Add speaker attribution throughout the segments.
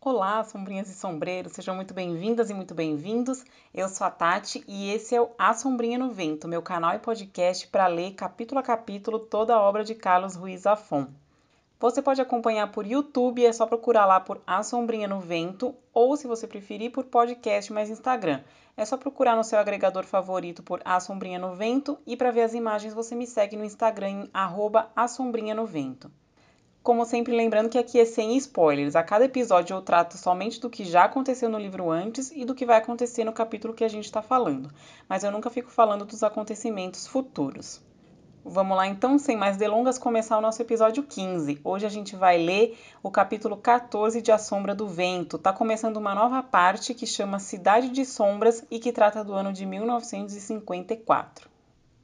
Speaker 1: Olá, sombrinhas e sombreiros, sejam muito bem-vindas e muito bem-vindos. Eu sou a Tati e esse é o A Sombrinha no Vento, meu canal e podcast para ler capítulo a capítulo toda a obra de Carlos Ruiz Zafón. Você pode acompanhar por YouTube, é só procurar lá por A Sombrinha no Vento, ou se você preferir, por podcast mais Instagram. É só procurar no seu agregador favorito por A Sombrinha no Vento e para ver as imagens você me segue no Instagram em arroba no Vento. Como sempre, lembrando que aqui é sem spoilers. A cada episódio eu trato somente do que já aconteceu no livro antes e do que vai acontecer no capítulo que a gente está falando. Mas eu nunca fico falando dos acontecimentos futuros. Vamos lá então, sem mais delongas, começar o nosso episódio 15. Hoje a gente vai ler o capítulo 14 de A Sombra do Vento. Tá começando uma nova parte que chama Cidade de Sombras e que trata do ano de 1954.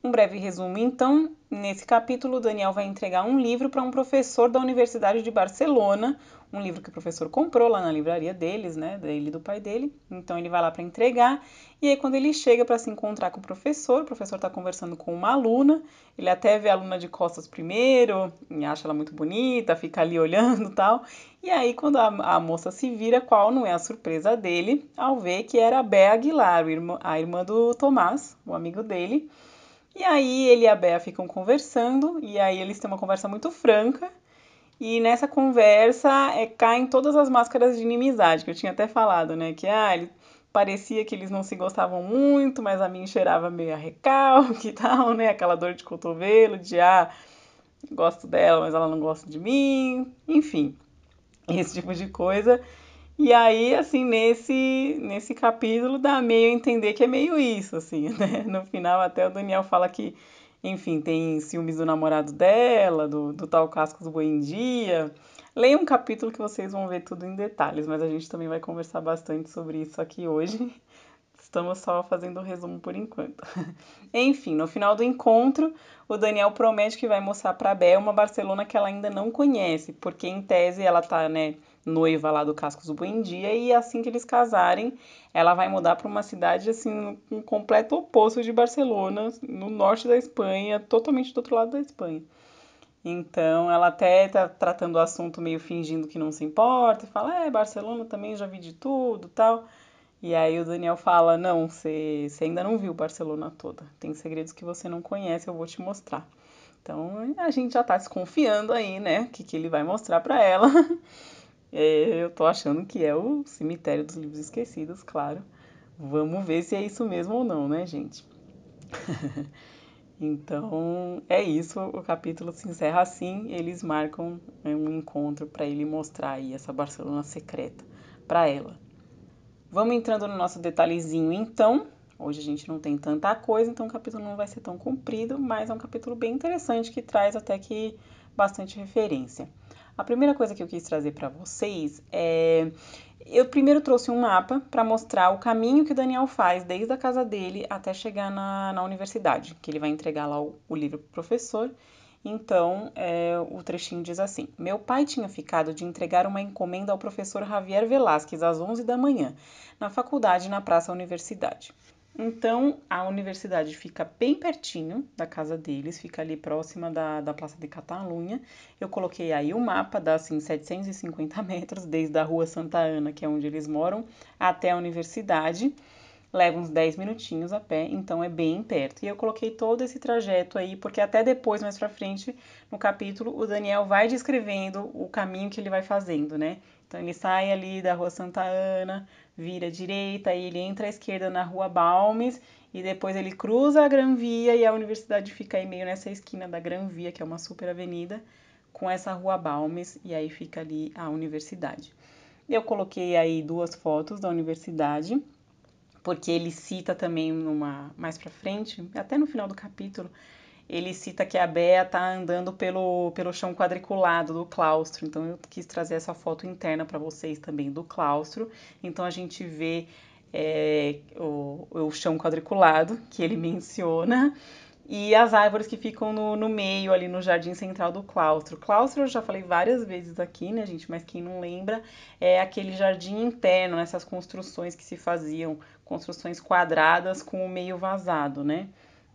Speaker 1: Um breve resumo, então. Nesse capítulo, Daniel vai entregar um livro para um professor da Universidade de Barcelona, um livro que o professor comprou lá na livraria deles, né, dele e do pai dele. Então ele vai lá para entregar. E aí quando ele chega para se encontrar com o professor, o professor está conversando com uma aluna. Ele até vê a aluna de costas primeiro, acha ela muito bonita, fica ali olhando, tal. E aí quando a, a moça se vira, qual não é a surpresa dele ao ver que era a Bé Aguilar, a irmã do Tomás, o amigo dele. E aí ele e a Bea ficam conversando, e aí eles têm uma conversa muito franca. E nessa conversa é, caem todas as máscaras de inimizade, que eu tinha até falado, né? Que ah, ele, parecia que eles não se gostavam muito, mas a mim cheirava meio a recalque e tal, né? Aquela dor de cotovelo, de ah, gosto dela, mas ela não gosta de mim, enfim, esse tipo de coisa. E aí, assim, nesse, nesse capítulo dá meio a entender que é meio isso, assim, né? No final até o Daniel fala que, enfim, tem ciúmes do namorado dela, do, do tal Cascos Buendia. Leia um capítulo que vocês vão ver tudo em detalhes, mas a gente também vai conversar bastante sobre isso aqui hoje. Estamos só fazendo o um resumo por enquanto. Enfim, no final do encontro, o Daniel promete que vai mostrar para Bel uma Barcelona que ela ainda não conhece, porque em tese ela tá, né, noiva lá do Cascos do Buendia e assim que eles casarem, ela vai mudar para uma cidade assim um completo oposto de Barcelona, no norte da Espanha, totalmente do outro lado da Espanha. Então, ela até tá tratando o assunto meio fingindo que não se importa, e fala: "É, Barcelona também já vi de tudo", tal. E aí o Daniel fala: "Não, você ainda não viu Barcelona toda. Tem segredos que você não conhece, eu vou te mostrar". Então, a gente já tá desconfiando aí, né, o que que ele vai mostrar para ela. É, eu tô achando que é o Cemitério dos Livros Esquecidos, claro. Vamos ver se é isso mesmo ou não, né, gente? então, é isso. O capítulo se encerra assim. Eles marcam né, um encontro para ele mostrar aí essa Barcelona secreta para ela. Vamos entrando no nosso detalhezinho, então. Hoje a gente não tem tanta coisa, então o capítulo não vai ser tão comprido, mas é um capítulo bem interessante que traz até que bastante referência. A primeira coisa que eu quis trazer para vocês é. Eu primeiro trouxe um mapa para mostrar o caminho que o Daniel faz desde a casa dele até chegar na, na universidade, que ele vai entregar lá o, o livro para o professor. Então, é, o trechinho diz assim: Meu pai tinha ficado de entregar uma encomenda ao professor Javier Velasquez às 11 da manhã, na faculdade na Praça Universidade. Então, a universidade fica bem pertinho da casa deles, fica ali próxima da, da Praça de Catalunha. Eu coloquei aí o mapa, dá assim 750 metros, desde a Rua Santa Ana, que é onde eles moram, até a universidade. Leva uns 10 minutinhos a pé, então é bem perto. E eu coloquei todo esse trajeto aí, porque até depois, mais pra frente, no capítulo, o Daniel vai descrevendo o caminho que ele vai fazendo, né? Então ele sai ali da Rua Santa Ana, vira à direita, aí ele entra à esquerda na Rua Balmes e depois ele cruza a Gran Via e a universidade fica aí meio nessa esquina da Gran Via, que é uma super avenida, com essa Rua Balmes e aí fica ali a universidade. Eu coloquei aí duas fotos da universidade, porque ele cita também numa mais para frente, até no final do capítulo, ele cita que a Bea está andando pelo, pelo chão quadriculado do claustro. Então eu quis trazer essa foto interna para vocês também do claustro. Então a gente vê é, o, o chão quadriculado que ele menciona e as árvores que ficam no, no meio ali no jardim central do claustro. Claustro eu já falei várias vezes aqui, né, gente? Mas quem não lembra é aquele jardim interno, essas construções que se faziam, construções quadradas com o meio vazado, né?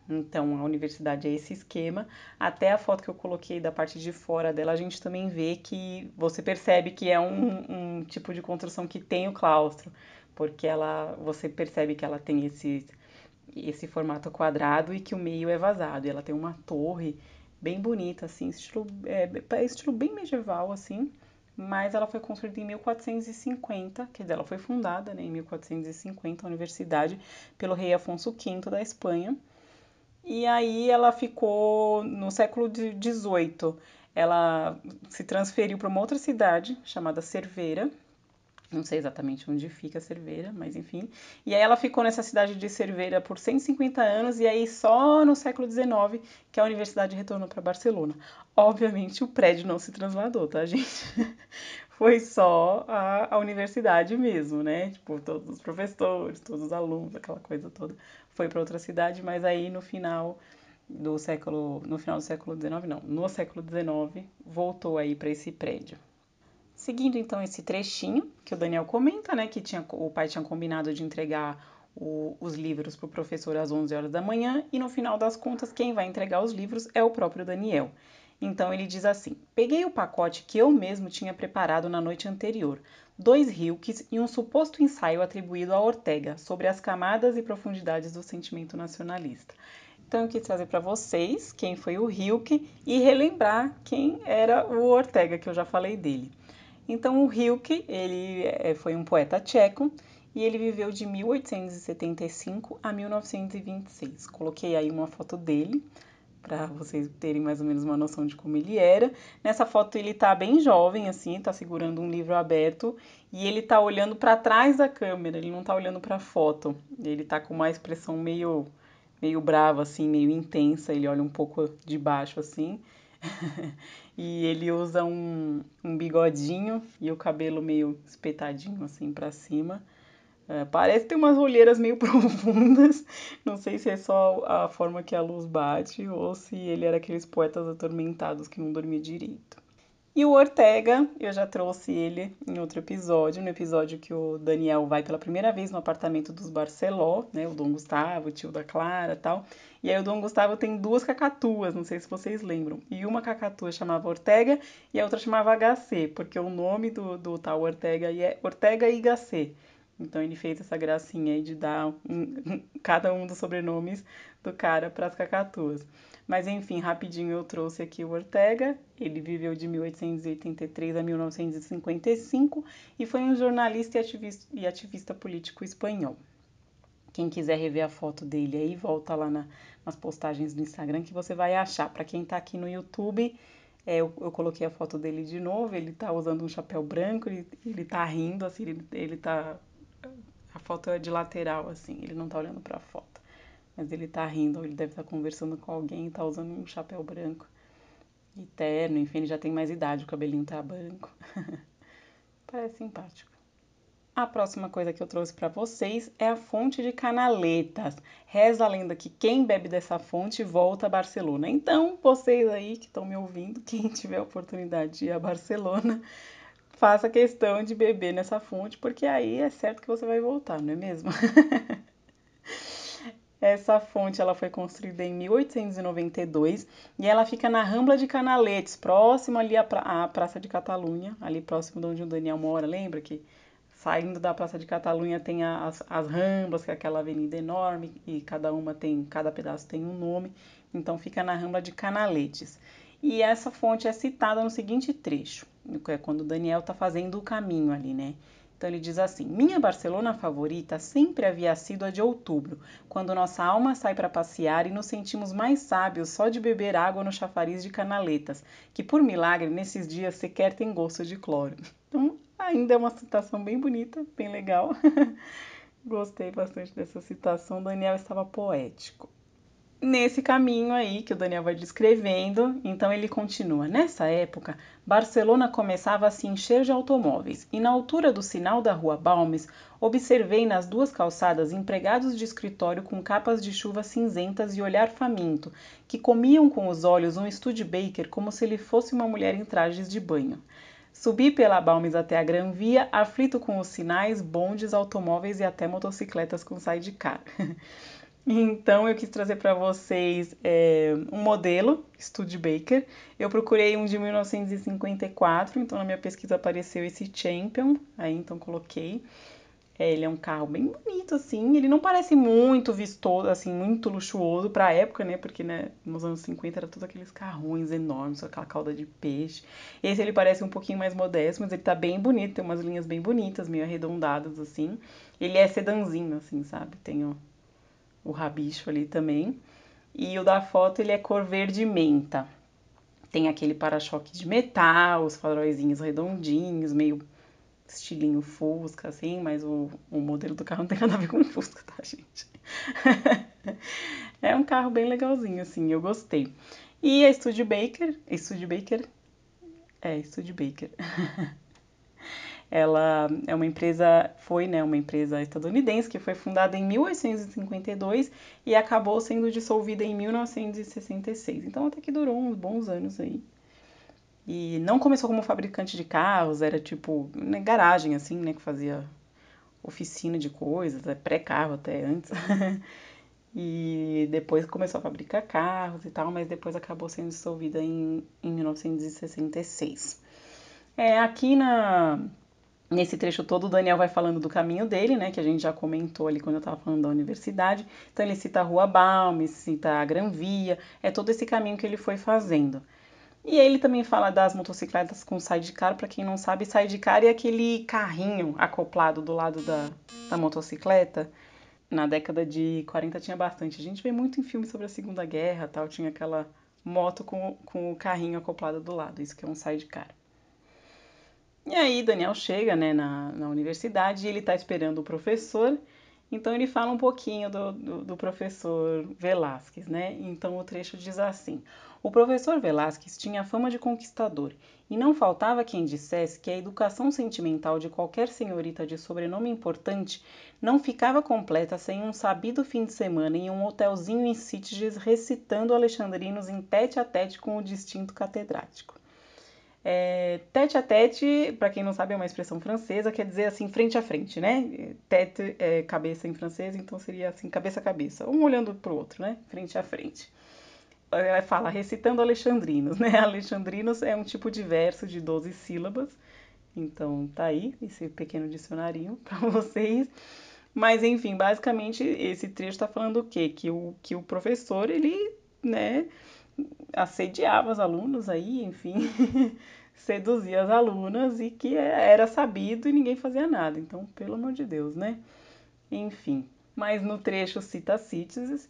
Speaker 1: Então, a universidade é esse esquema. Até a foto que eu coloquei da parte de fora dela, a gente também vê que você percebe que é um, um tipo de construção que tem o claustro, porque ela, você percebe que ela tem esse, esse formato quadrado e que o meio é vazado. E ela tem uma torre bem bonita, assim, estilo, é, é estilo bem medieval, assim, mas ela foi construída em 1450, quer dizer, ela foi fundada né, em 1450, a universidade, pelo rei Afonso V da Espanha. E aí ela ficou no século XVIII. Ela se transferiu para uma outra cidade chamada Cerveira. Não sei exatamente onde fica Cerveira, mas enfim. E aí ela ficou nessa cidade de Cerveira por 150 anos e aí só no século XIX que a universidade retornou para Barcelona. Obviamente o prédio não se trasladou, tá, gente? Foi só a, a universidade mesmo, né? Tipo, todos os professores, todos os alunos, aquela coisa toda foi para outra cidade, mas aí no final do século, no final do século XIX, não, no século XIX, voltou aí para esse prédio. Seguindo então esse trechinho que o Daniel comenta, né, que tinha, o pai tinha combinado de entregar o, os livros para o professor às 11 horas da manhã e no final das contas quem vai entregar os livros é o próprio Daniel. Então ele diz assim: Peguei o pacote que eu mesmo tinha preparado na noite anterior, dois Hilkes e um suposto ensaio atribuído a Ortega sobre as camadas e profundidades do sentimento nacionalista. Então eu quis trazer para vocês quem foi o Hilke e relembrar quem era o Ortega, que eu já falei dele. Então o Hilke, ele eh, foi um poeta tcheco e ele viveu de 1875 a 1926. Coloquei aí uma foto dele para vocês terem mais ou menos uma noção de como ele era. Nessa foto ele tá bem jovem assim, tá segurando um livro aberto e ele tá olhando para trás da câmera, ele não tá olhando para a foto. Ele tá com uma expressão meio meio brava assim, meio intensa, ele olha um pouco de baixo assim. e ele usa um, um bigodinho e o cabelo meio espetadinho assim para cima. É, parece ter umas olheiras meio profundas. Não sei se é só a forma que a luz bate ou se ele era aqueles poetas atormentados que não dormia direito. E o Ortega, eu já trouxe ele em outro episódio, no episódio que o Daniel vai pela primeira vez no apartamento dos Barceló, né? O Dom Gustavo, o tio da Clara tal. E aí o Dom Gustavo tem duas cacatuas, não sei se vocês lembram. E uma cacatua chamava Ortega e a outra chamava HC, porque o nome do, do tal Ortega é Ortega e HC. Então ele fez essa gracinha aí de dar um, cada um dos sobrenomes do cara para as cacatuas. Mas enfim, rapidinho eu trouxe aqui o Ortega. Ele viveu de 1883 a 1955 e foi um jornalista e ativista, e ativista político espanhol. Quem quiser rever a foto dele aí, volta lá na, nas postagens do Instagram que você vai achar. Para quem está aqui no YouTube, é, eu, eu, coloquei a foto dele de novo. Ele está usando um chapéu branco, ele, ele tá rindo, assim, ele, ele tá a foto é de lateral, assim, ele não tá olhando pra foto. Mas ele tá rindo, ele deve estar tá conversando com alguém tá usando um chapéu branco e terno, enfim, ele já tem mais idade, o cabelinho tá branco. Parece simpático. A próxima coisa que eu trouxe para vocês é a fonte de Canaletas. Reza a lenda que quem bebe dessa fonte volta a Barcelona. Então, vocês aí que estão me ouvindo, quem tiver oportunidade de ir a Barcelona, faça questão de beber nessa fonte, porque aí é certo que você vai voltar, não é mesmo? Essa fonte ela foi construída em 1892 e ela fica na Rambla de Canaletes, próximo ali à, pra à Praça de Catalunha, ali próximo de onde o Daniel mora. Lembra que saindo da Praça de Catalunha tem as, as Ramblas, que é aquela avenida enorme e cada uma tem, cada pedaço tem um nome. Então fica na Rambla de Canaletes. E essa fonte é citada no seguinte trecho, é quando Daniel está fazendo o caminho ali, né? Então ele diz assim: Minha Barcelona favorita sempre havia sido a de outubro, quando nossa alma sai para passear e nos sentimos mais sábios só de beber água no chafariz de canaletas, que por milagre nesses dias sequer tem gosto de cloro. Então, ainda é uma citação bem bonita, bem legal. Gostei bastante dessa citação. Daniel estava poético nesse caminho aí que o Daniel vai descrevendo. Então ele continua: Nessa época, Barcelona começava a se encher de automóveis, e na altura do sinal da rua Balmes, observei nas duas calçadas empregados de escritório com capas de chuva cinzentas e olhar faminto, que comiam com os olhos um Studebaker como se ele fosse uma mulher em trajes de banho. Subi pela Balmes até a Gran Via, aflito com os sinais, bondes, automóveis e até motocicletas com sidecar. Então eu quis trazer para vocês é, um modelo Studebaker. Eu procurei um de 1954, então na minha pesquisa apareceu esse Champion, aí então coloquei. É, ele é um carro bem bonito, assim. Ele não parece muito vistoso, assim, muito luxuoso pra época, né? Porque, né, nos anos 50 era todos aqueles carrões enormes, aquela cauda de peixe. Esse ele parece um pouquinho mais modesto, mas ele tá bem bonito, tem umas linhas bem bonitas, meio arredondadas, assim. Ele é sedanzinho, assim, sabe? Tem o, o rabicho ali também. E o da foto, ele é cor verde menta. Tem aquele para-choque de metal, os faróizinhos redondinhos, meio estilinho Fusca, assim, mas o, o modelo do carro não tem nada a ver com Fusca, tá, gente? é um carro bem legalzinho, assim, eu gostei. E a Studebaker, Studebaker, é, Studebaker. Ela é uma empresa, foi, né, uma empresa estadunidense que foi fundada em 1852 e acabou sendo dissolvida em 1966. Então até que durou uns bons anos aí. E não começou como fabricante de carros, era tipo né, garagem, assim, né? Que fazia oficina de coisas, é pré-carro até antes. e depois começou a fabricar carros e tal, mas depois acabou sendo dissolvida em, em 1966. É, aqui na, Nesse trecho todo, o Daniel vai falando do caminho dele, né? Que a gente já comentou ali quando eu estava falando da universidade. Então, ele cita a Rua Balme, cita a Gran Via, é todo esse caminho que ele foi fazendo. E ele também fala das motocicletas com sidecar. Para quem não sabe, sidecar é aquele carrinho acoplado do lado da, da motocicleta. Na década de 40 tinha bastante. A gente vê muito em filmes sobre a Segunda Guerra tal. Tinha aquela moto com, com o carrinho acoplado do lado. Isso que é um sidecar. E aí Daniel chega né, na, na universidade e ele está esperando o professor. Então ele fala um pouquinho do, do, do professor Velázquez, né? Então o trecho diz assim: o professor Velázquez tinha fama de conquistador, e não faltava quem dissesse que a educação sentimental de qualquer senhorita de sobrenome importante não ficava completa sem um sabido fim de semana em um hotelzinho em Sitges recitando alexandrinos em tete a tete com o distinto catedrático. É, tete a tete, para quem não sabe, é uma expressão francesa, quer dizer assim, frente a frente, né? Tete é cabeça em francês, então seria assim, cabeça a cabeça, um olhando para o outro, né? Frente a frente ela fala recitando alexandrinos, né? Alexandrinos é um tipo de verso de 12 sílabas. Então tá aí esse pequeno dicionarinho para vocês. Mas enfim, basicamente esse trecho está falando o quê? Que o, que o professor, ele, né, assediava os alunos aí, enfim, seduzia as alunas e que era sabido e ninguém fazia nada. Então, pelo amor de Deus, né? Enfim, mas no trecho cita Cites,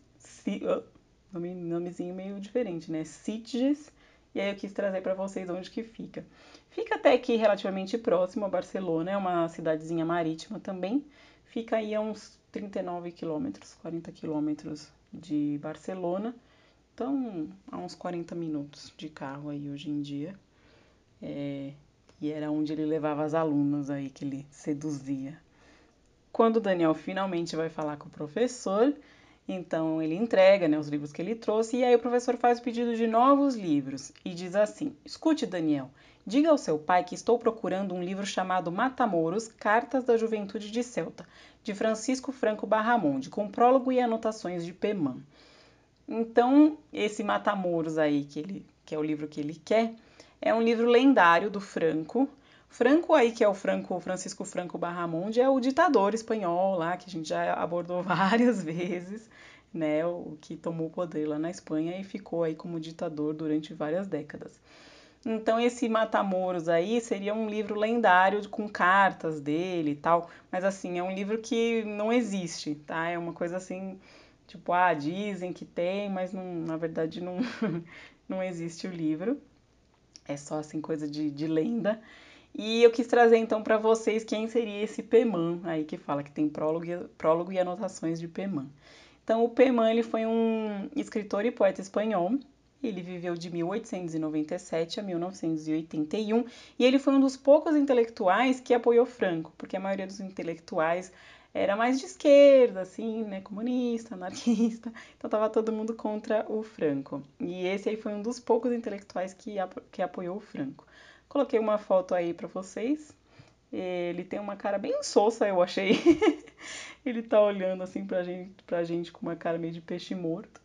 Speaker 1: nome, nomezinho meio diferente, né? Sitges. E aí eu quis trazer para vocês onde que fica. Fica até aqui relativamente próximo a Barcelona, é uma cidadezinha marítima também. Fica aí a uns 39 quilômetros, 40 quilômetros de Barcelona. Então, a uns 40 minutos de carro aí hoje em dia. É, e era onde ele levava as alunas aí que ele seduzia. Quando o Daniel finalmente vai falar com o professor, então ele entrega né, os livros que ele trouxe e aí o professor faz o pedido de novos livros e diz assim: Escute, Daniel, diga ao seu pai que estou procurando um livro chamado Matamoros Cartas da Juventude de Celta, de Francisco Franco Barramonde, com prólogo e anotações de Peman. Então, esse Matamoros aí, que, ele, que é o livro que ele quer, é um livro lendário do Franco. Franco aí, que é o Franco, Francisco Franco Barramonde, é o ditador espanhol lá, que a gente já abordou várias vezes né, o que tomou o poder lá na Espanha e ficou aí como ditador durante várias décadas. Então esse Matamoros aí seria um livro lendário com cartas dele e tal, mas assim, é um livro que não existe, tá? É uma coisa assim, tipo, ah, dizem que tem, mas não, na verdade não, não existe o livro. É só assim coisa de, de lenda. E eu quis trazer então para vocês quem seria esse Peman aí que fala que tem prólogo, prólogo e anotações de Peman. Então, o Perman ele foi um escritor e poeta espanhol. Ele viveu de 1897 a 1981 e ele foi um dos poucos intelectuais que apoiou Franco, porque a maioria dos intelectuais era mais de esquerda, assim, né, comunista, anarquista, então estava todo mundo contra o Franco. E esse aí foi um dos poucos intelectuais que, que apoiou o Franco. Coloquei uma foto aí para vocês, Ele tem uma cara bem sossa, eu achei. ele tá olhando assim pra gente, pra gente com uma cara meio de peixe morto.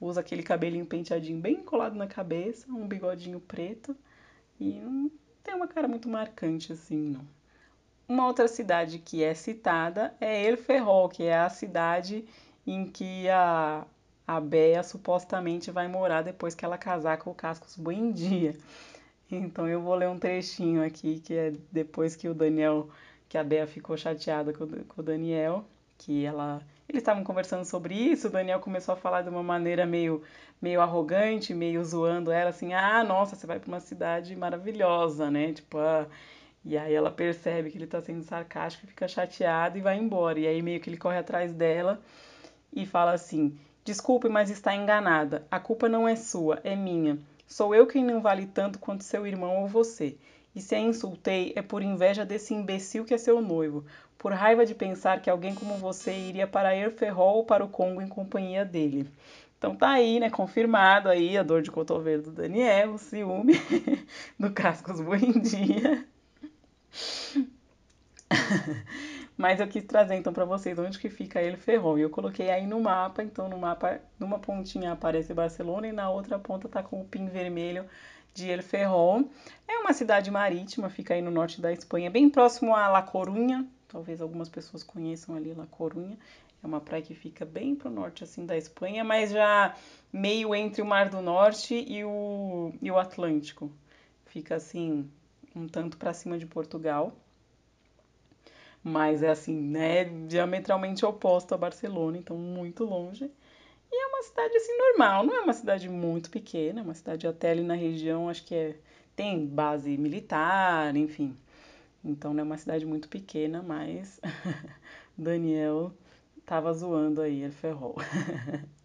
Speaker 1: Usa aquele cabelinho penteadinho bem colado na cabeça, um bigodinho preto e não tem uma cara muito marcante assim, não. Uma outra cidade que é citada é El Ferrol, que é a cidade em que a, a Bea supostamente vai morar depois que ela casar com o Cascos Buendia. Então eu vou ler um trechinho aqui que é depois que o Daniel, que a Bea ficou chateada com, com o Daniel, que ela eles estavam conversando sobre isso, o Daniel começou a falar de uma maneira meio meio arrogante, meio zoando ela assim: "Ah, nossa, você vai para uma cidade maravilhosa, né? Tipo, ah, e aí ela percebe que ele tá sendo sarcástico, fica chateada e vai embora. E aí meio que ele corre atrás dela e fala assim: Desculpe, mas está enganada. A culpa não é sua, é minha. Sou eu quem não vale tanto quanto seu irmão ou você. E se a insultei, é por inveja desse imbecil que é seu noivo, por raiva de pensar que alguém como você iria para Erferrol ou para o Congo em companhia dele. Então tá aí, né, confirmado aí a dor de cotovelo do Daniel, o ciúme do Cascos Buendia. Mas eu quis trazer então para vocês onde que fica ele Ferrol. E eu coloquei aí no mapa, então no mapa, numa pontinha aparece Barcelona e na outra ponta tá com o pin vermelho de El Ferrol. É uma cidade marítima, fica aí no norte da Espanha, bem próximo a La Corunha. Talvez algumas pessoas conheçam ali La Corunha. É uma praia que fica bem pro norte assim da Espanha, mas já meio entre o Mar do Norte e o, e o Atlântico. Fica assim um tanto para cima de Portugal, mas é assim, né, diametralmente oposto a Barcelona, então muito longe. E é uma cidade assim normal, não é uma cidade muito pequena, é uma cidade até ali na região, acho que é tem base militar, enfim. Então não é uma cidade muito pequena, mas Daniel tava zoando aí, ele ferrou.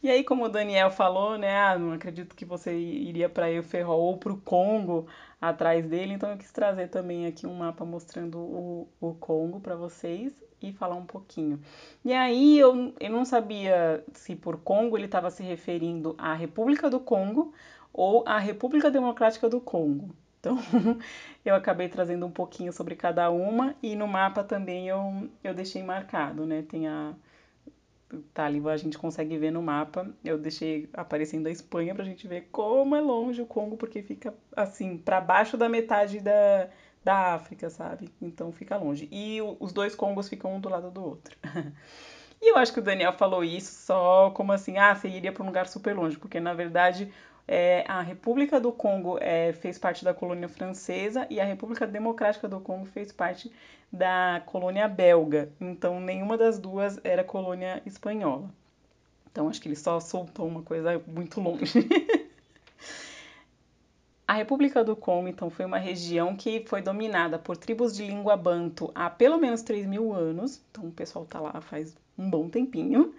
Speaker 1: E aí, como o Daniel falou, né? Ah, não acredito que você iria para o Ferrol ou para o Congo atrás dele, então eu quis trazer também aqui um mapa mostrando o, o Congo para vocês e falar um pouquinho. E aí eu, eu não sabia se por Congo ele estava se referindo à República do Congo ou à República Democrática do Congo. Então eu acabei trazendo um pouquinho sobre cada uma e no mapa também eu, eu deixei marcado, né? Tem a tá ali, a gente consegue ver no mapa. Eu deixei aparecendo a Espanha pra gente ver como é longe o Congo, porque fica assim, para baixo da metade da, da África, sabe? Então fica longe. E o, os dois Congos ficam um do lado do outro. e eu acho que o Daniel falou isso só como assim, ah, você iria para um lugar super longe, porque na verdade é, a República do Congo é, fez parte da colônia francesa e a República Democrática do Congo fez parte da colônia belga. Então, nenhuma das duas era colônia espanhola. Então, acho que ele só soltou uma coisa muito longe. A República do Congo, então, foi uma região que foi dominada por tribos de língua banto há pelo menos 3 mil anos. Então, o pessoal está lá faz um bom tempinho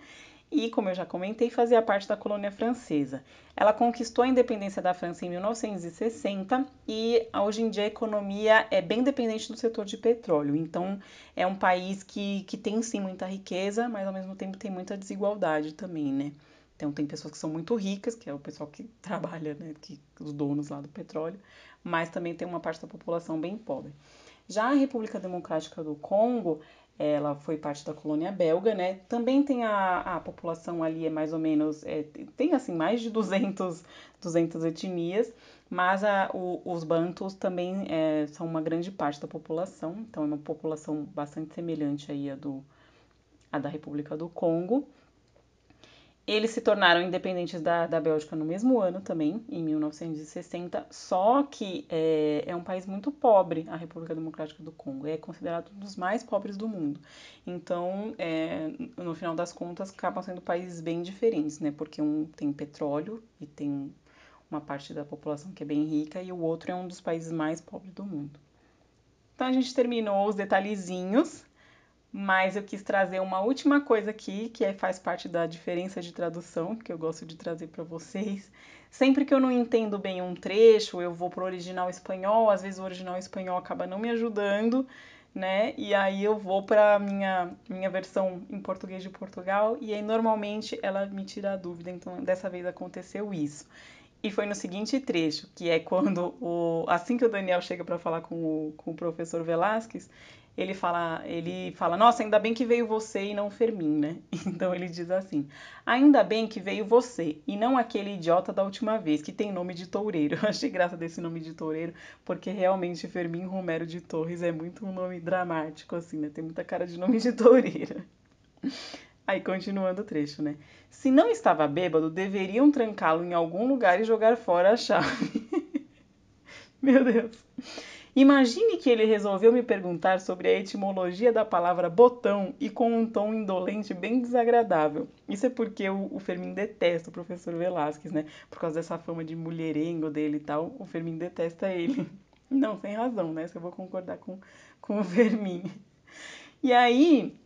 Speaker 1: e, como eu já comentei, fazia parte da colônia francesa. Ela conquistou a independência da França em 1960 e hoje em dia a economia é bem dependente do setor de petróleo. Então, é um país que, que tem sim muita riqueza, mas ao mesmo tempo tem muita desigualdade também, né? Então, tem pessoas que são muito ricas, que é o pessoal que trabalha, né, que, os donos lá do petróleo, mas também tem uma parte da população bem pobre. Já a República Democrática do Congo, ela foi parte da colônia belga, né? Também tem a, a população ali, é mais ou menos, é, tem assim, mais de 200, 200 etnias, mas a, o, os bantus também é, são uma grande parte da população, então é uma população bastante semelhante aí à, do, à da República do Congo. Eles se tornaram independentes da, da Bélgica no mesmo ano também, em 1960, só que é, é, um país muito pobre, a República Democrática do Congo, é considerado um dos mais pobres do mundo. Então, é, no final das contas, acabam sendo países bem diferentes, né? Porque um tem petróleo e tem uma parte da população que é bem rica, e o outro é um dos países mais pobres do mundo. Então, a gente terminou os detalhezinhos mas eu quis trazer uma última coisa aqui, que é, faz parte da diferença de tradução, que eu gosto de trazer para vocês. Sempre que eu não entendo bem um trecho, eu vou para o original espanhol, às vezes o original espanhol acaba não me ajudando, né? E aí eu vou para a minha, minha versão em português de Portugal, e aí normalmente ela me tira a dúvida, então dessa vez aconteceu isso. E foi no seguinte trecho, que é quando o assim que o Daniel chega para falar com o, com o professor Velasquez, ele fala, ele fala, nossa, ainda bem que veio você e não Fermin, né? Então ele diz assim, ainda bem que veio você e não aquele idiota da última vez, que tem nome de toureiro. Eu achei graça desse nome de toureiro, porque realmente Fermin Romero de Torres é muito um nome dramático, assim, né? Tem muita cara de nome de toureiro. Aí continuando o trecho, né? Se não estava bêbado, deveriam trancá-lo em algum lugar e jogar fora a chave. Meu Deus. Imagine que ele resolveu me perguntar sobre a etimologia da palavra botão e com um tom indolente bem desagradável. Isso é porque o, o Fermin detesta o professor Velasquez, né? Por causa dessa fama de mulherengo dele e tal, o Fermin detesta ele. Não, sem razão, né? Se eu vou concordar com, com o Fermin. E aí,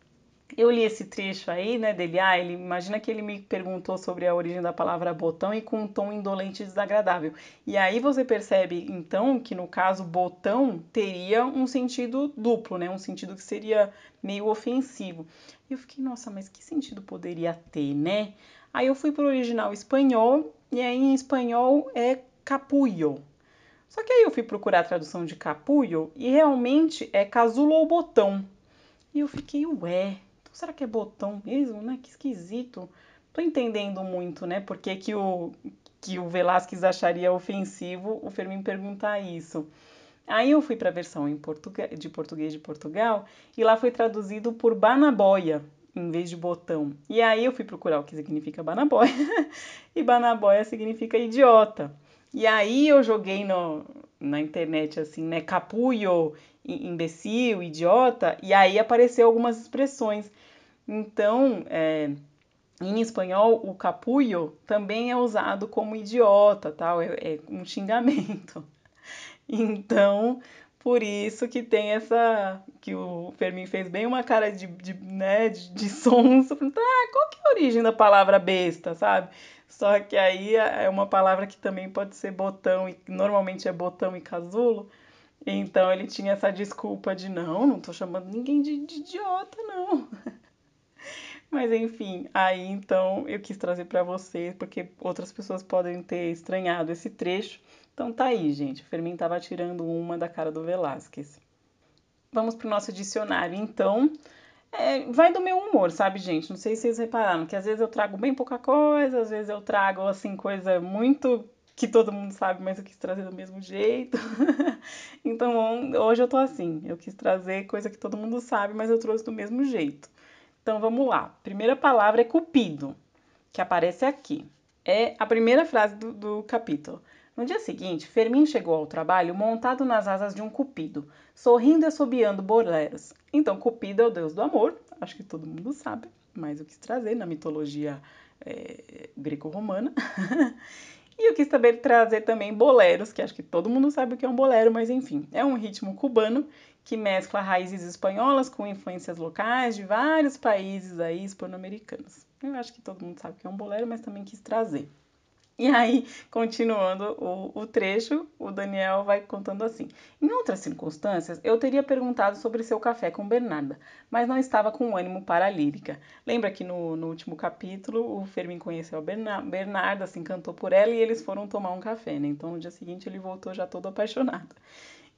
Speaker 1: eu li esse trecho aí, né, dele, ah, ele imagina que ele me perguntou sobre a origem da palavra botão e com um tom indolente e desagradável. E aí você percebe então que no caso botão teria um sentido duplo, né, um sentido que seria meio ofensivo. E eu fiquei, nossa, mas que sentido poderia ter, né? Aí eu fui para o original espanhol e aí em espanhol é capullo. Só que aí eu fui procurar a tradução de capullo e realmente é casulo ou botão. E eu fiquei, ué, será que é botão mesmo, né? Que esquisito. Tô entendendo muito, né? Por que, que o que o Velasquez acharia ofensivo o Fermin perguntar isso. Aí eu fui para a versão em português, de português de Portugal e lá foi traduzido por banaboia em vez de botão. E aí eu fui procurar o que significa banaboia e banaboia significa idiota. E aí eu joguei no, na internet assim, né, capullo, imbecil, idiota, e aí apareceu algumas expressões. Então, é, em espanhol, o capullo também é usado como idiota, tal, é, é um xingamento. Então, por isso que tem essa. que o Fermin fez bem uma cara de, de, né, de, de sonso. Ah, qual que é a origem da palavra besta, sabe? Só que aí é uma palavra que também pode ser botão, e normalmente é botão e casulo. Então ele tinha essa desculpa de não, não tô chamando ninguém de, de idiota, não. Mas enfim, aí então eu quis trazer para vocês, porque outras pessoas podem ter estranhado esse trecho. Então tá aí, gente. O Fermin tava tirando uma da cara do Velasquez. Vamos pro nosso dicionário, então. É, vai do meu humor, sabe, gente? Não sei se vocês repararam, que às vezes eu trago bem pouca coisa, às vezes eu trago, assim, coisa muito que todo mundo sabe, mas eu quis trazer do mesmo jeito. então, hoje eu tô assim. Eu quis trazer coisa que todo mundo sabe, mas eu trouxe do mesmo jeito. Então vamos lá. Primeira palavra é cupido, que aparece aqui. É a primeira frase do, do capítulo. No dia seguinte, Fermin chegou ao trabalho montado nas asas de um cupido, sorrindo e assobiando boleros. Então, Cupido é o deus do amor, acho que todo mundo sabe, mas eu quis trazer na mitologia é, greco-romana. e eu quis também trazer também boleros, que acho que todo mundo sabe o que é um bolero, mas enfim, é um ritmo cubano que mescla raízes espanholas com influências locais de vários países aí hispano-americanos. Eu acho que todo mundo sabe que é um bolero, mas também quis trazer. E aí, continuando o, o, trecho, o Daniel vai contando assim: Em outras circunstâncias, eu teria perguntado sobre seu café com Bernarda, mas não estava com ânimo para a lírica. Lembra que no, no último capítulo o Fermin conheceu a Bernarda, se encantou por ela e eles foram tomar um café, né? Então no dia seguinte ele voltou já todo apaixonado.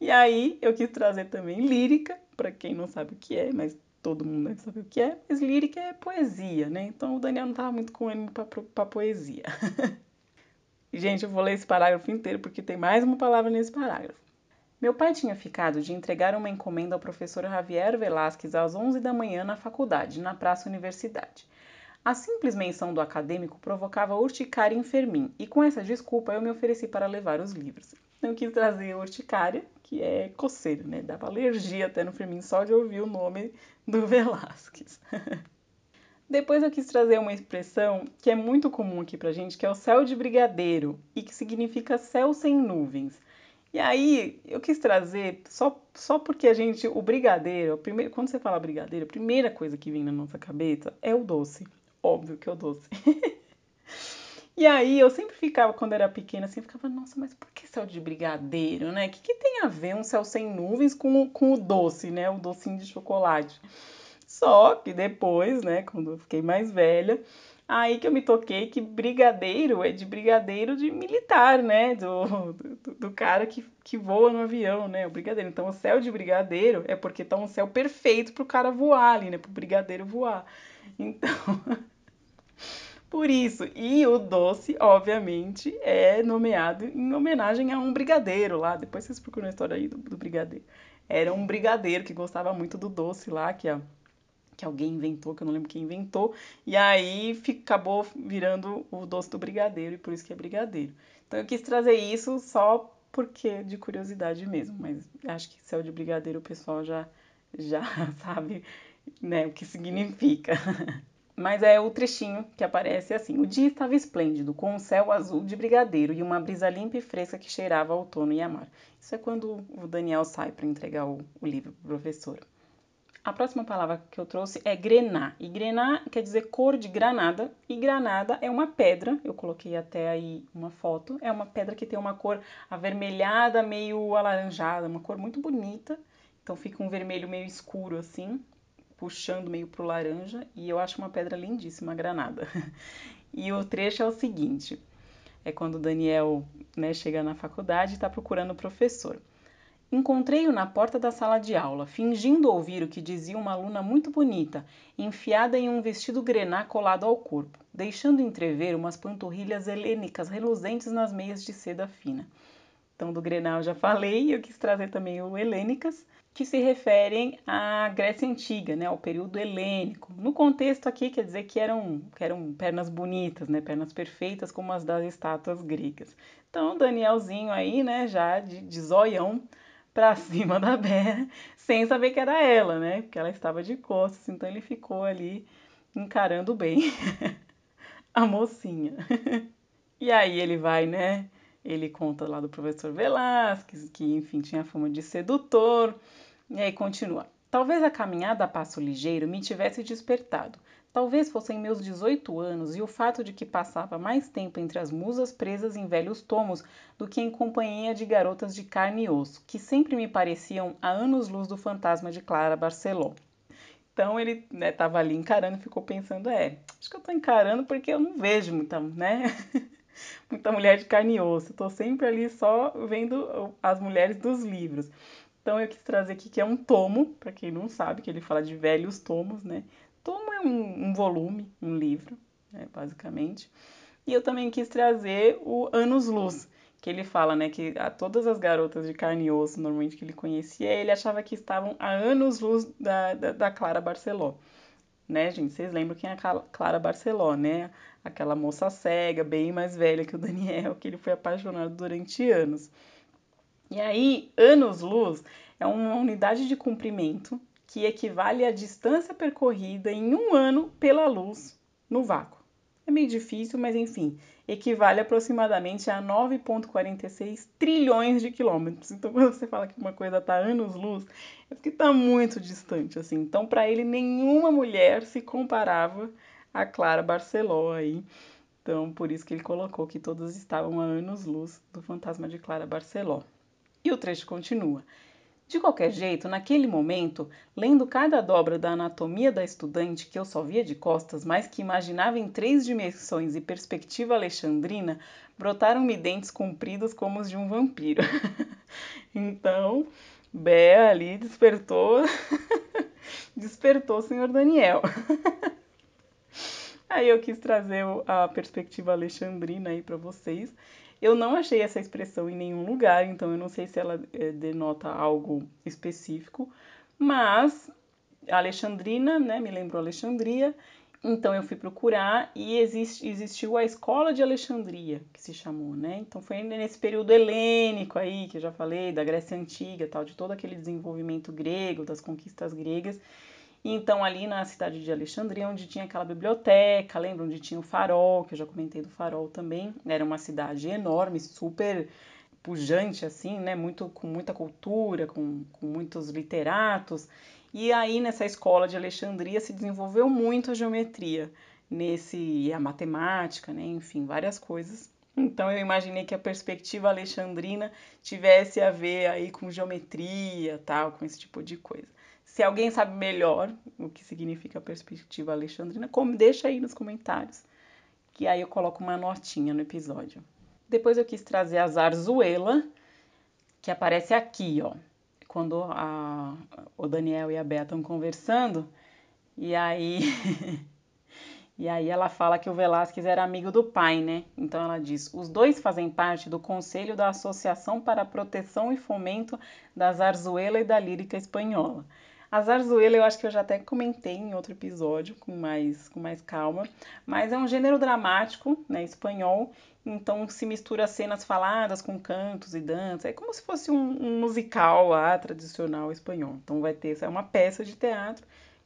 Speaker 1: E aí eu quis trazer também lírica, para quem não sabe o que é, mas todo mundo deve saber o que é, mas lírica é poesia, né? Então o Daniel não estava muito com ânimo para poesia. Gente, eu vou ler esse parágrafo inteiro porque tem mais uma palavra nesse parágrafo. Meu pai tinha ficado de entregar uma encomenda ao professor Javier Velasquez às 11 da manhã na faculdade, na Praça Universidade. A simples menção do acadêmico provocava urticária em Fermin, e com essa desculpa eu me ofereci para levar os livros. Eu quis trazer urticária, que é coceira, né? Dava alergia até no Fermin só de ouvir o nome do Velasquez. Depois eu quis trazer uma expressão que é muito comum aqui pra gente, que é o céu de brigadeiro e que significa céu sem nuvens. E aí eu quis trazer só, só porque a gente, o brigadeiro, primeiro, quando você fala brigadeiro, a primeira coisa que vem na nossa cabeça é o doce. Óbvio que é o doce. e aí eu sempre ficava, quando era pequena, assim, ficava, nossa, mas por que céu de brigadeiro, né? O que, que tem a ver um céu sem nuvens com, com o doce, né? O docinho de chocolate. Só que depois, né, quando eu fiquei mais velha, Aí que eu me toquei que brigadeiro é de brigadeiro de militar, né? Do, do, do, cara que, que voa no avião, né? O brigadeiro. Então, o céu de brigadeiro é porque tá um céu perfeito pro cara voar ali, né? Pro brigadeiro voar. Então, por isso. E o doce, obviamente, é nomeado em homenagem a um brigadeiro lá. Depois vocês procuram a história aí do, do brigadeiro. Era um brigadeiro que gostava muito do doce lá, que a que alguém inventou, que eu não lembro quem inventou, e aí acabou virando o doce do brigadeiro, e por isso que é brigadeiro. Então eu quis trazer isso só porque de curiosidade mesmo, mas acho que céu de brigadeiro o pessoal já, já sabe né, o que significa. Mas é o trechinho que aparece assim. O dia estava esplêndido, com um céu azul de brigadeiro e uma brisa limpa e fresca que cheirava outono e amar. Isso é quando o Daniel sai para entregar o, o livro para o professor. A próxima palavra que eu trouxe é grená. E grená quer dizer cor de granada. E granada é uma pedra, eu coloquei até aí uma foto. É uma pedra que tem uma cor avermelhada, meio alaranjada, uma cor muito bonita. Então fica um vermelho meio escuro assim, puxando meio pro laranja. E eu acho uma pedra lindíssima, a granada. E o trecho é o seguinte: é quando o Daniel né, chega na faculdade e está procurando o professor. Encontrei-o na porta da sala de aula, fingindo ouvir o que dizia uma aluna muito bonita, enfiada em um vestido grená colado ao corpo, deixando entrever umas panturrilhas helênicas reluzentes nas meias de seda fina. Então, do grená eu já falei, e eu quis trazer também o helênicas, que se referem à Grécia Antiga, né, ao período helênico. No contexto aqui quer dizer que eram, que eram pernas bonitas, né, pernas perfeitas como as das estátuas gregas. Então, Danielzinho aí, né, já de, de zoião, para cima da Bea, sem saber que era ela, né? Porque ela estava de costas, então ele ficou ali encarando bem a mocinha. e aí ele vai, né? Ele conta lá do professor Velasquez, que enfim tinha fama de sedutor, e aí continua. Talvez a caminhada a passo ligeiro me tivesse despertado. Talvez fossem meus 18 anos e o fato de que passava mais tempo entre as musas presas em velhos tomos do que em companhia de garotas de carne e osso, que sempre me pareciam a anos-luz do fantasma de Clara Barceló. Então ele estava né, ali encarando e ficou pensando, é, acho que eu estou encarando porque eu não vejo muita, né? muita mulher de carne e osso. Estou sempre ali só vendo as mulheres dos livros. Então eu quis trazer aqui que é um tomo, para quem não sabe, que ele fala de velhos tomos, né? Tomo é um, um volume, um livro, né, basicamente. E eu também quis trazer o Anos Luz, que ele fala, né, que a todas as garotas de carne e osso, normalmente que ele conhecia, ele achava que estavam a anos luz da, da, da Clara Barceló. Né, gente? Vocês lembram quem é a Clara Barceló, né? Aquela moça cega, bem mais velha que o Daniel, que ele foi apaixonado durante anos. E aí, anos-luz é uma unidade de comprimento que equivale à distância percorrida em um ano pela luz no vácuo. É meio difícil, mas enfim, equivale aproximadamente a 9,46 trilhões de quilômetros. Então, quando você fala que uma coisa está anos-luz, é porque está muito distante, assim. Então, para ele, nenhuma mulher se comparava a Clara Barceló aí. Então, por isso que ele colocou que todas estavam a anos-luz do fantasma de Clara Barceló. E o trecho continua. De qualquer jeito, naquele momento, lendo cada dobra da anatomia da estudante que eu só via de costas, mas que imaginava em três dimensões e perspectiva alexandrina, brotaram-me dentes compridos como os de um vampiro. então, Bé ali despertou, despertou o senhor Daniel. aí eu quis trazer a perspectiva alexandrina aí para vocês. Eu não achei essa expressão em nenhum lugar, então eu não sei se ela é, denota algo específico, mas Alexandrina, né, me lembrou Alexandria, então eu fui procurar e existiu a Escola de Alexandria, que se chamou, né? Então foi nesse período helênico aí, que eu já falei, da Grécia Antiga, tal, de todo aquele desenvolvimento grego, das conquistas gregas, então, ali na cidade de Alexandria, onde tinha aquela biblioteca, lembra? Onde tinha o farol, que eu já comentei do farol também. Era uma cidade enorme, super pujante, assim, né? Muito, com muita cultura, com, com muitos literatos. E aí, nessa escola de Alexandria, se desenvolveu muito a geometria, nesse a matemática, né? Enfim, várias coisas. Então eu imaginei que a perspectiva alexandrina tivesse a ver aí com geometria, tal, com esse tipo de coisa. Se alguém sabe melhor o que significa a perspectiva alexandrina, como deixa aí nos comentários que aí eu coloco uma notinha no episódio. Depois eu quis trazer a zarzuela, que aparece aqui, ó. Quando a, o Daniel e a Bea estão conversando, e aí E aí ela fala que o Velázquez era amigo do pai, né? Então ela diz: os dois fazem parte do Conselho da Associação para a Proteção e Fomento da Zarzuela e da Lírica Espanhola. A zarzuela eu acho que eu já até comentei em outro episódio com mais, com mais calma, mas é um gênero dramático, né, espanhol, então se mistura cenas faladas com cantos e dança, é como se fosse um, um musical lá tradicional espanhol. Então vai ter, é uma peça de teatro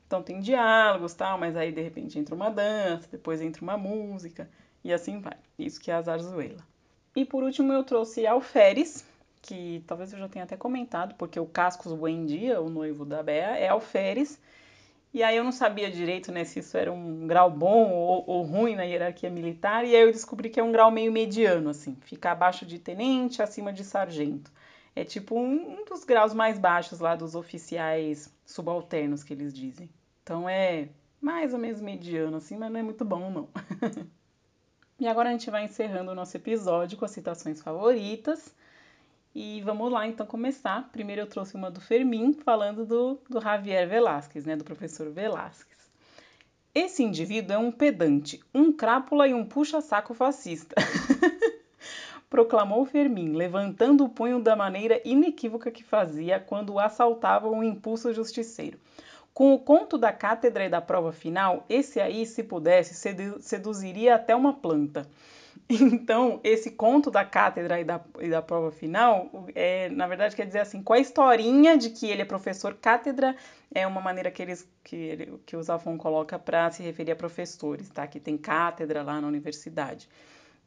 Speaker 1: então tem diálogos, tal, mas aí de repente entra uma dança, depois entra uma música e assim vai. Isso que é a zarzuela. E por último eu trouxe Alferes, que talvez eu já tenha até comentado, porque o Cascos Buendia, o noivo da Bea, é Alferes. E aí eu não sabia direito né, se isso era um grau bom ou, ou, ruim na hierarquia militar, e aí eu descobri que é um grau meio mediano, assim, fica abaixo de tenente, acima de sargento. É tipo um, um dos graus mais baixos lá dos oficiais subalternos que eles dizem. Então é mais ou menos mediano assim, mas não é muito bom não. e agora a gente vai encerrando o nosso episódio com as citações favoritas. E vamos lá então começar. Primeiro eu trouxe uma do Fermin, falando do, do Javier Velázquez, né, do professor Velázquez. Esse indivíduo é um pedante, um crápula e um puxa-saco fascista. proclamou Fermin, levantando o punho da maneira inequívoca que fazia quando assaltava um impulso justiceiro. Com o conto da cátedra e da prova final, esse aí, se pudesse, seduziria até uma planta. Então, esse conto da cátedra e da, e da prova final, é, na verdade, quer dizer assim, com a historinha de que ele é professor cátedra, é uma maneira que, eles, que, que o Zafon coloca para se referir a professores, tá? Que tem cátedra lá na universidade.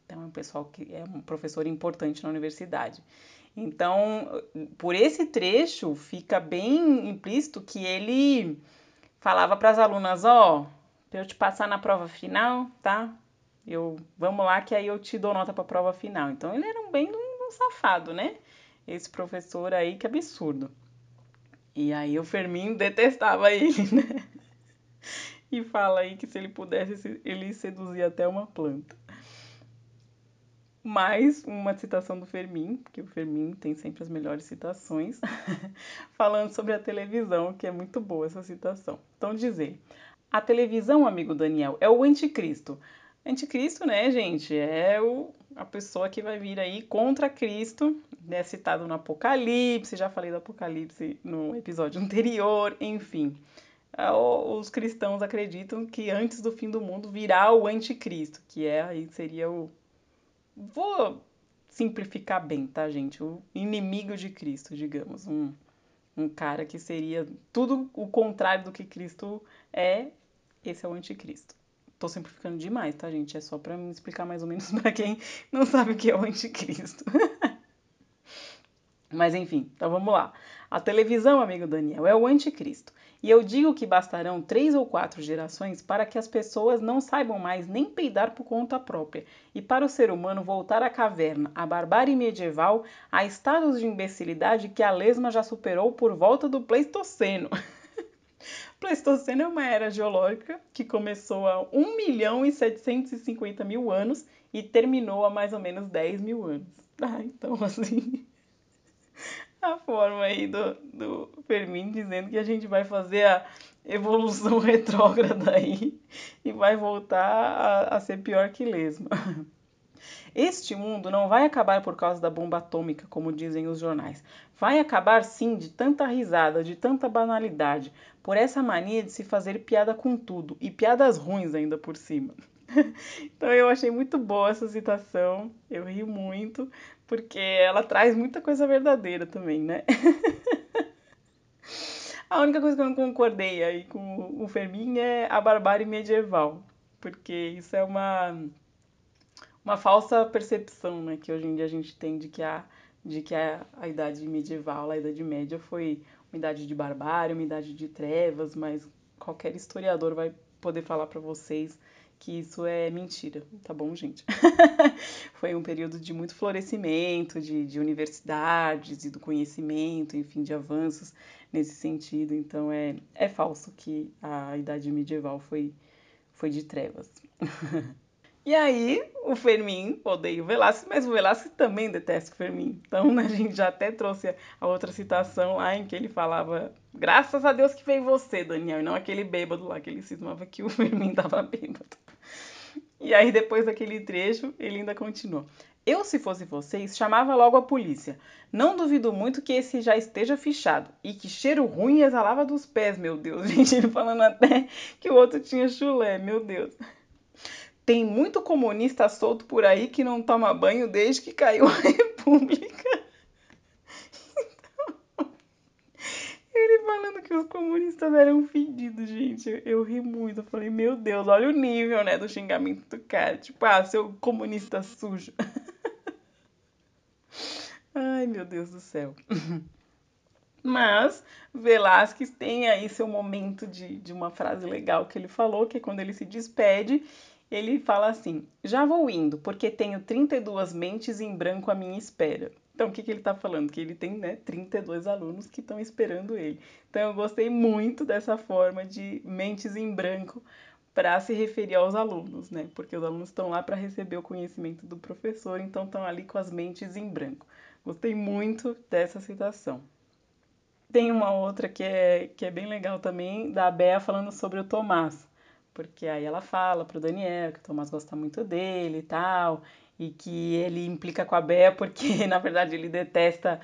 Speaker 1: Então, é um pessoal que é um professor importante na universidade. Então, por esse trecho, fica bem implícito que ele falava para as alunas: Ó, oh, para eu te passar na prova final, tá? Eu, vamos lá que aí eu te dou nota para a prova final. Então, ele era um bem um, um safado, né? Esse professor aí, que absurdo. E aí o Fermin detestava ele, né? E fala aí que se ele pudesse, ele seduzia até uma planta mais uma citação do Fermin, porque o Fermin tem sempre as melhores citações, falando sobre a televisão, que é muito boa essa citação. Então, dizer: a televisão, amigo Daniel, é o anticristo. Anticristo, né, gente, é o, a pessoa que vai vir aí contra Cristo, né, citado no Apocalipse, já falei do Apocalipse no episódio anterior, enfim. Os cristãos acreditam que antes do fim do mundo virá o anticristo, que é aí seria o Vou simplificar bem, tá, gente? O inimigo de Cristo, digamos. Um, um cara que seria tudo o contrário do que Cristo é. Esse é o anticristo. Tô simplificando demais, tá, gente? É só para explicar mais ou menos para quem não sabe o que é o anticristo. Mas enfim, então vamos lá. A televisão, amigo Daniel, é o anticristo. E eu digo que bastarão três ou quatro gerações para que as pessoas não saibam mais nem peidar por conta própria, e para o ser humano voltar à caverna, à barbárie medieval, a estados de imbecilidade que a lesma já superou por volta do Pleistoceno. Pleistoceno é uma era geológica que começou há 1 milhão e 750 mil anos e terminou há mais ou menos 10 mil anos. Ah, então assim a forma aí do, do Fermin dizendo que a gente vai fazer a evolução retrógrada aí e vai voltar a, a ser pior que lesma. Este mundo não vai acabar por causa da bomba atômica, como dizem os jornais. Vai acabar sim de tanta risada, de tanta banalidade, por essa mania de se fazer piada com tudo, e piadas ruins ainda por cima. então eu achei muito boa essa citação, eu ri muito, porque ela traz muita coisa verdadeira também, né? a única coisa que eu não concordei aí com o Fermin é a barbárie medieval, porque isso é uma uma falsa percepção, né, que hoje em dia a gente tem de que a de que a, a idade medieval, a idade média foi uma idade de barbárie, uma idade de trevas, mas qualquer historiador vai poder falar para vocês que isso é mentira, tá bom, gente? Foi um período de muito florescimento, de, de universidades e do conhecimento, enfim, de avanços nesse sentido. Então é, é falso que a idade medieval foi, foi de trevas. E aí, o Fermin odeia o Velasquez, mas o Velasquez também detesta o Fermin. Então, né, a gente já até trouxe a outra citação lá em que ele falava: Graças a Deus que veio você, Daniel, e não aquele bêbado lá que ele cismava que o Fermin tava bêbado. E aí, depois daquele trecho, ele ainda continua. Eu, se fosse vocês, chamava logo a polícia. Não duvido muito que esse já esteja fichado. E que cheiro ruim exalava dos pés, meu Deus. Gente, ele falando até que o outro tinha chulé, meu Deus. Tem muito comunista solto por aí que não toma banho desde que caiu a República. Então, ele falando que os comunistas eram fedidos, gente. Eu, eu, ri muito. Eu falei, meu Deus, olha o nível, né, do xingamento do cara. Tipo, ah, seu comunista sujo. Ai, meu Deus do céu. Mas Velasquez tem aí seu momento de, de uma frase legal que ele falou, que é quando ele se despede ele fala assim: já vou indo, porque tenho 32 mentes em branco à minha espera. Então, o que, que ele está falando? Que ele tem né, 32 alunos que estão esperando ele. Então, eu gostei muito dessa forma de mentes em branco para se referir aos alunos, né? Porque os alunos estão lá para receber o conhecimento do professor, então estão ali com as mentes em branco. Gostei muito dessa citação. Tem uma outra que é, que é bem legal também, da Bea falando sobre o Tomás porque aí ela fala pro Daniel que o Tomás gosta muito dele e tal, e que ele implica com a Bea porque, na verdade, ele detesta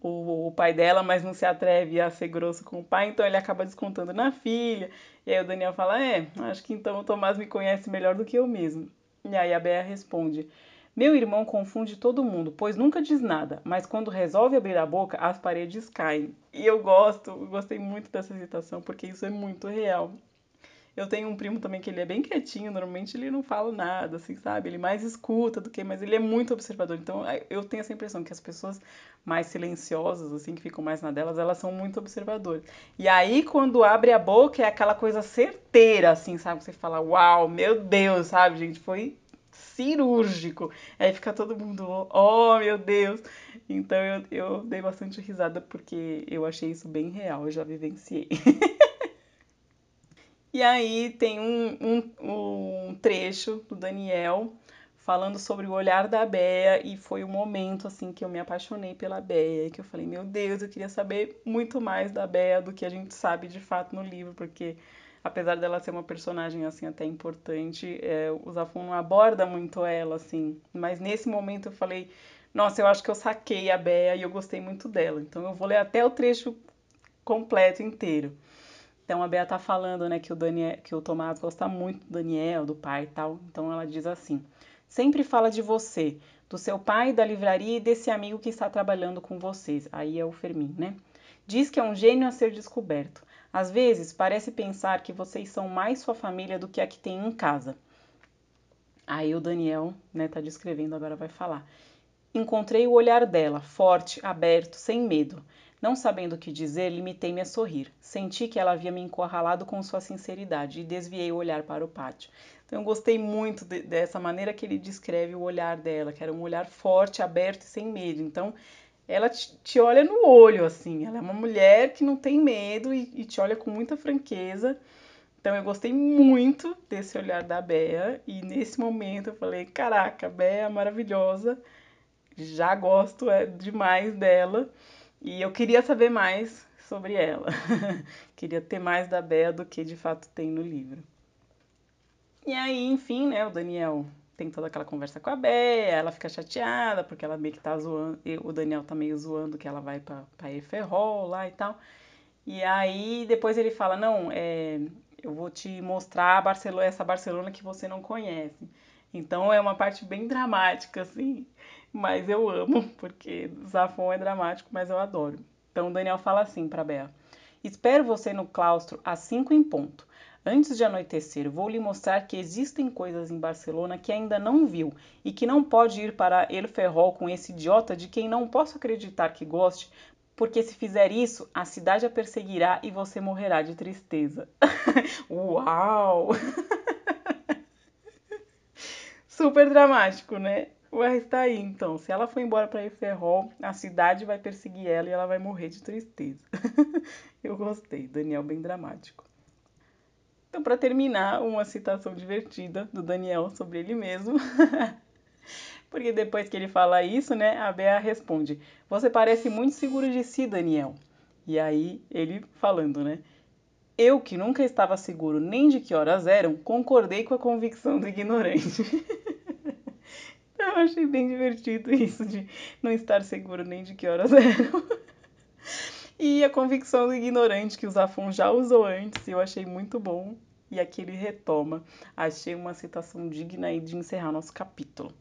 Speaker 1: o, o, pai dela, mas não se atreve a ser grosso com o pai, então ele acaba descontando na filha. E aí o Daniel fala: É, acho que então o Tomás me conhece melhor do que eu mesmo. E aí a Bea responde: Meu irmão confunde todo mundo, pois nunca diz nada, mas quando resolve abrir a boca, as paredes caem. E eu gosto, gostei muito dessa citação, porque isso é muito real. Eu tenho um primo também que ele é bem quietinho, normalmente ele não fala nada, assim, sabe? Ele mais escuta do que, mas ele é muito observador. Então eu tenho essa impressão que as pessoas mais silenciosas, assim, que ficam mais na delas, elas são muito observadoras. E aí quando abre a boca é aquela coisa certeira, assim, sabe? Você fala, uau, meu Deus, sabe, gente? Foi cirúrgico. Aí fica todo mundo, oh meu Deus. Então eu, eu dei bastante risada porque eu achei isso bem real, eu já vivenciei. E aí tem um, um, um trecho do Daniel falando sobre o olhar da Bea e foi o momento assim que eu me apaixonei pela Bea, que eu falei, meu Deus, eu queria saber muito mais da Bea do que a gente sabe de fato no livro, porque apesar dela ser uma personagem assim até importante, é, o Zafon não aborda muito ela assim, mas nesse momento eu falei, nossa, eu acho que eu saquei a Bea e eu gostei muito dela. Então eu vou ler até o trecho completo inteiro. Então a Bea tá falando, né, que o Daniel, que o Tomás gosta muito do Daniel, do pai e tal. Então ela diz assim: "Sempre fala de você, do seu pai, da livraria e desse amigo que está trabalhando com vocês". Aí é o Fermin, né? Diz que é um gênio a ser descoberto. Às vezes parece pensar que vocês são mais sua família do que a que tem em casa. Aí o Daniel, né, tá descrevendo agora vai falar. Encontrei o olhar dela, forte, aberto, sem medo. Não sabendo o que dizer, limitei-me a sorrir. Senti que ela havia me encurralado com sua sinceridade e desviei o olhar para o pátio. Então, eu gostei muito de, dessa maneira que ele descreve o olhar dela, que era um olhar forte, aberto e sem medo. Então, ela te, te olha no olho, assim. Ela é uma mulher que não tem medo e, e te olha com muita franqueza. Então, eu gostei muito desse olhar da Bea. E nesse momento eu falei: caraca, Bea é maravilhosa. Já gosto é, demais dela. E eu queria saber mais sobre ela. queria ter mais da Bea do que de fato tem no livro. E aí, enfim, né, o Daniel tem toda aquela conversa com a Bea, ela fica chateada porque ela meio que tá zoando, o Daniel tá meio zoando que ela vai pra, pra Eferrol lá e tal. E aí depois ele fala, não, é, eu vou te mostrar Barcelona, essa Barcelona que você não conhece. Então é uma parte bem dramática, assim mas eu amo, porque Zafon é dramático, mas eu adoro. Então Daniel fala assim para Bea: Espero você no claustro às 5 em ponto. Antes de anoitecer, vou lhe mostrar que existem coisas em Barcelona que ainda não viu e que não pode ir para El Ferrol com esse idiota de quem não posso acreditar que goste, porque se fizer isso, a cidade a perseguirá e você morrerá de tristeza. Uau! Super dramático, né? Ué, está aí então. Se ela for embora para Eferrol, a cidade vai perseguir ela e ela vai morrer de tristeza. Eu gostei. Daniel bem dramático. Então, para terminar, uma citação divertida do Daniel sobre ele mesmo. Porque depois que ele fala isso, né, a Bea responde: Você parece muito seguro de si, Daniel. E aí ele falando, né? Eu, que nunca estava seguro nem de que horas eram, concordei com a convicção do ignorante. eu achei bem divertido isso de não estar seguro nem de que horas eram. e a convicção do ignorante, que o Zafon já usou antes, eu achei muito bom. E aqui ele retoma. Achei uma citação digna aí de encerrar nosso capítulo.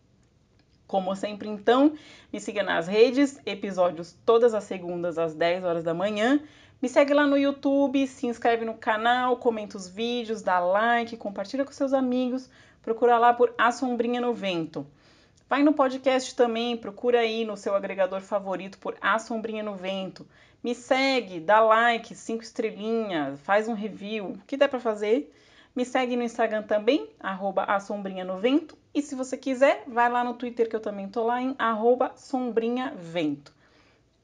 Speaker 1: Como sempre, então, me siga nas redes, episódios todas as segundas às 10 horas da manhã. Me segue lá no YouTube, se inscreve no canal, comenta os vídeos, dá like, compartilha com seus amigos. Procura lá por A Sombrinha no Vento. Vai no podcast também, procura aí no seu agregador favorito por A Sombrinha no Vento. Me segue, dá like, cinco estrelinhas, faz um review, o que der para fazer. Me segue no Instagram também, arroba a Sombrinha no Vento. E se você quiser, vai lá no Twitter que eu também tô lá em arroba sombrinhavento.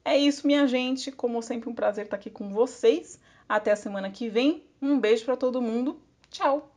Speaker 1: É isso, minha gente. Como sempre, um prazer estar aqui com vocês. Até a semana que vem. Um beijo para todo mundo. Tchau!